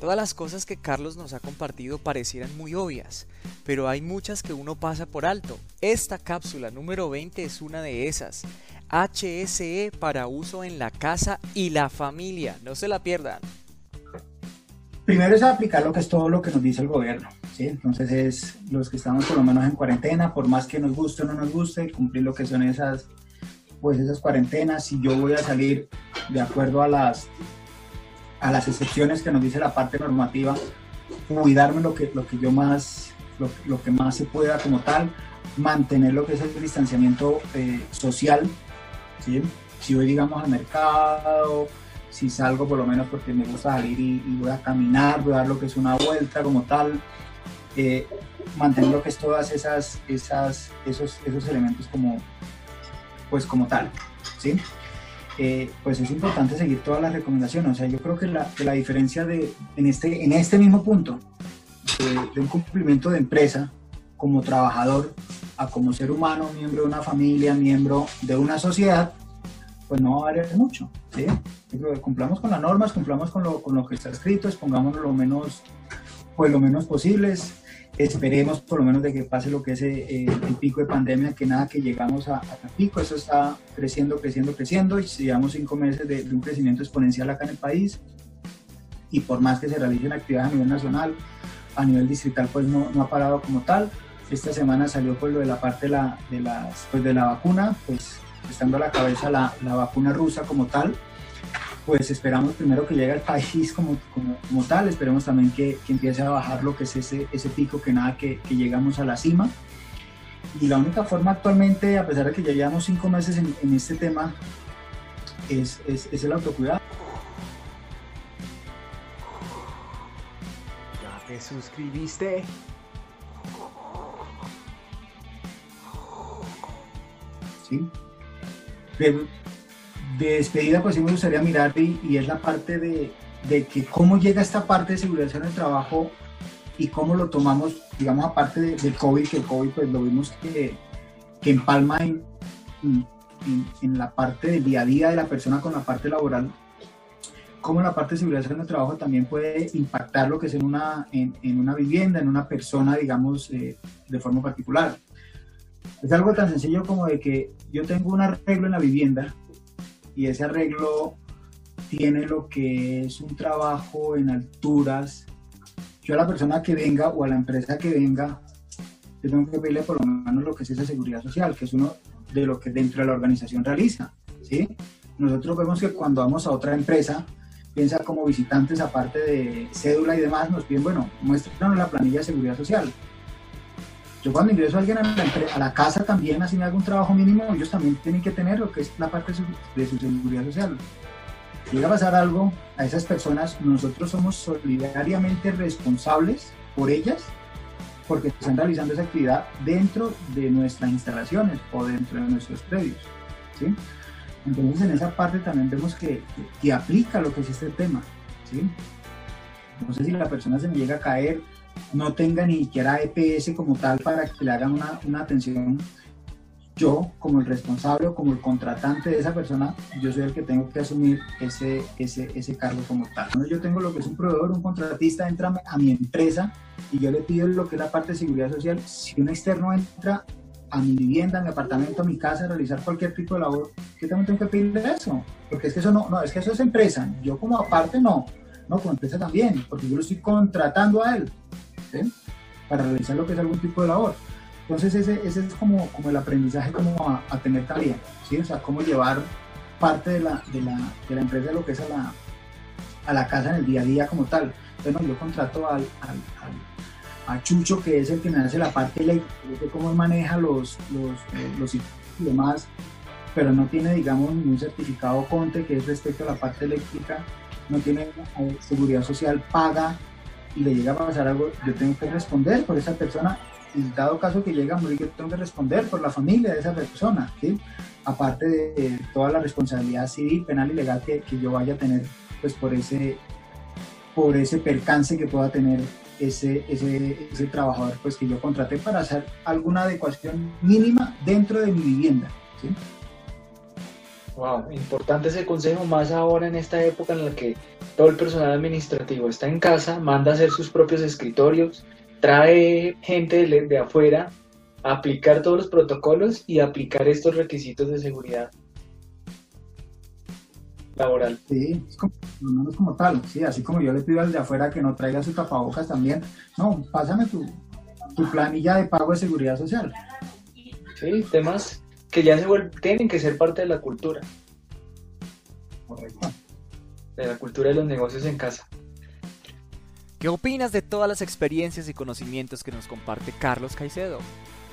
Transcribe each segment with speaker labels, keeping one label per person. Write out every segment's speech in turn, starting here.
Speaker 1: Todas las cosas que Carlos nos ha compartido parecieran muy obvias, pero hay muchas que uno pasa por alto. Esta cápsula número 20 es una de esas. HSE para uso en la casa y la familia. No se la pierdan.
Speaker 2: Primero es aplicar lo que es todo lo que nos dice el gobierno. ¿sí? Entonces es los que estamos por lo menos en cuarentena, por más que nos guste o no nos guste, cumplir lo que son esas, pues esas cuarentenas. Si yo voy a salir de acuerdo a las a las excepciones que nos dice la parte normativa, cuidarme lo que, lo que yo más, lo, que más se pueda como tal, mantener lo que es el distanciamiento eh, social, ¿sí? si voy digamos al mercado, si salgo por lo menos porque me gusta salir y, voy a caminar, voy a dar lo que es una vuelta como tal, eh, mantener lo que es todas esas, esas, esos, esos elementos como, pues como tal, ¿sí? Eh, pues es importante seguir todas las recomendaciones. O sea, yo creo que la, la diferencia de, en, este, en este mismo punto de, un cumplimiento de empresa como trabajador a como ser humano, miembro de una familia, miembro de una sociedad, pues no va a variar mucho. ¿sí? cumplamos con las normas, cumplamos con lo, con lo que está escrito, expongámonos lo menos, pues lo menos posibles, Esperemos por lo menos de que pase lo que es eh, el pico de pandemia, que nada que llegamos a, a pico, eso está creciendo, creciendo, creciendo y llevamos cinco meses de, un crecimiento exponencial acá en el país y por más que se realicen actividades a nivel nacional, a nivel distrital pues no, no ha parado como tal. Esta semana salió pues lo de la parte de la, de las, pues, de la vacuna, pues estando a la cabeza la, la vacuna rusa como tal, pues esperamos primero que llegue al país como, como, tal, esperemos también que, que, empiece a bajar lo que es ese, ese pico, que nada, que, que, llegamos a la cima. Y la única forma actualmente, a pesar de que ya llevamos cinco meses en, en este tema, es, es, es, el autocuidado.
Speaker 1: ¿Ya te suscribiste?
Speaker 2: Sí de despedida, pues sí me gustaría mirar y, es la parte de, de, que cómo llega esta parte de seguridad en el trabajo y cómo lo tomamos, digamos, aparte del COVID, que el COVID pues lo vimos que, que empalma en, en, la parte del día a día de la persona con la parte laboral, cómo la parte de seguridad en el trabajo también puede impactar lo que es en una, en, en una vivienda, en una persona, digamos, eh, de forma particular. Es algo tan sencillo como de que yo tengo un arreglo en la vivienda y ese arreglo tiene lo que es un trabajo en alturas. Yo a la persona que venga o a la empresa que venga, yo tengo que pedirle por lo menos lo que es esa seguridad social, que es uno de lo que dentro de la organización realiza. ¿sí? Nosotros vemos que cuando vamos a otra empresa, piensa como visitantes, aparte de cédula y demás, nos piden, bueno, muéstranos la planilla de seguridad social. Yo cuando ingreso a alguien a la, casa también, así me un trabajo mínimo, ellos también tienen que tener lo que es la parte de su, seguridad social. Llega a pasar algo a esas personas, nosotros somos solidariamente responsables por ellas porque están realizando esa actividad dentro de nuestras instalaciones o dentro de nuestros predios. Entonces en esa parte también vemos que, que, aplica lo que es este tema. No sé si la persona se me llega a caer no tenga ni siquiera EPS como tal para que le hagan una, una atención, yo como el responsable o como el contratante de esa persona, yo soy el que tengo que asumir ese, ese, ese cargo como tal. Yo tengo lo que es un proveedor, un contratista, entra a mi empresa y yo le pido lo que es la parte de seguridad social. Si un externo entra a mi vivienda, a mi apartamento, a mi casa, a realizar cualquier tipo de labor, yo también tengo que pedirle eso, porque es que eso no, no, es que eso es empresa, yo como aparte no, no, como empresa también, porque yo lo estoy contratando a él, para realizar lo que es algún tipo de labor. Entonces ese, es como, el aprendizaje como a, tener también, ¿sí? O sea, cómo llevar parte de la, de de empresa lo que es a la, a casa en el día a día como tal. Entonces yo contrato al, a Chucho, que es el que me hace la parte eléctrica, cómo maneja los, los y demás, pero no tiene, digamos, ningún certificado CONTE que es respecto a la parte eléctrica, no tiene eh, seguridad social paga y le llega a pasar algo, yo tengo que responder por esa persona y dado caso que llega a morir, yo tengo que responder por la familia de esa persona, ¿sí? aparte de toda la responsabilidad civil, penal y legal que, que, yo vaya a tener pues por ese, por ese percance que pueda tener ese, ese, ese trabajador pues que yo contraté para hacer alguna adecuación mínima dentro de mi vivienda. ¿sí?
Speaker 3: Wow, importante ese consejo, más ahora en esta época en la que todo el personal administrativo está en casa, manda a hacer sus propios escritorios, trae gente de, de afuera a aplicar todos los protocolos y aplicar estos requisitos de seguridad laboral.
Speaker 2: Sí, es como, tal, sí, así como yo le pido al de afuera que no traiga su tapabocas también, no, pásame tu, tu planilla de pago de seguridad social.
Speaker 3: Sí, temas que ya se tienen que ser parte de la cultura. De la cultura de los negocios en casa.
Speaker 1: ¿Qué opinas de todas las experiencias y conocimientos que nos comparte Carlos Caicedo?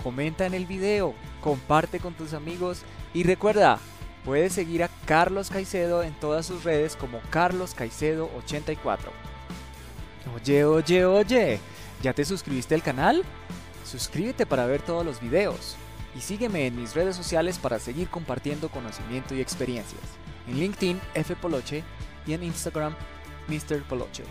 Speaker 1: Comenta en el video, comparte con tus amigos y recuerda, puedes seguir a Carlos Caicedo en todas sus redes como Carlos Caicedo84. Oye, oye, oye, ¿ya te suscribiste al canal? Suscríbete para ver todos los videos y sígueme en mis redes sociales para seguir compartiendo conocimiento y experiencias. En LinkedIn, F Poloche y en Instagram, Mr. Poloche.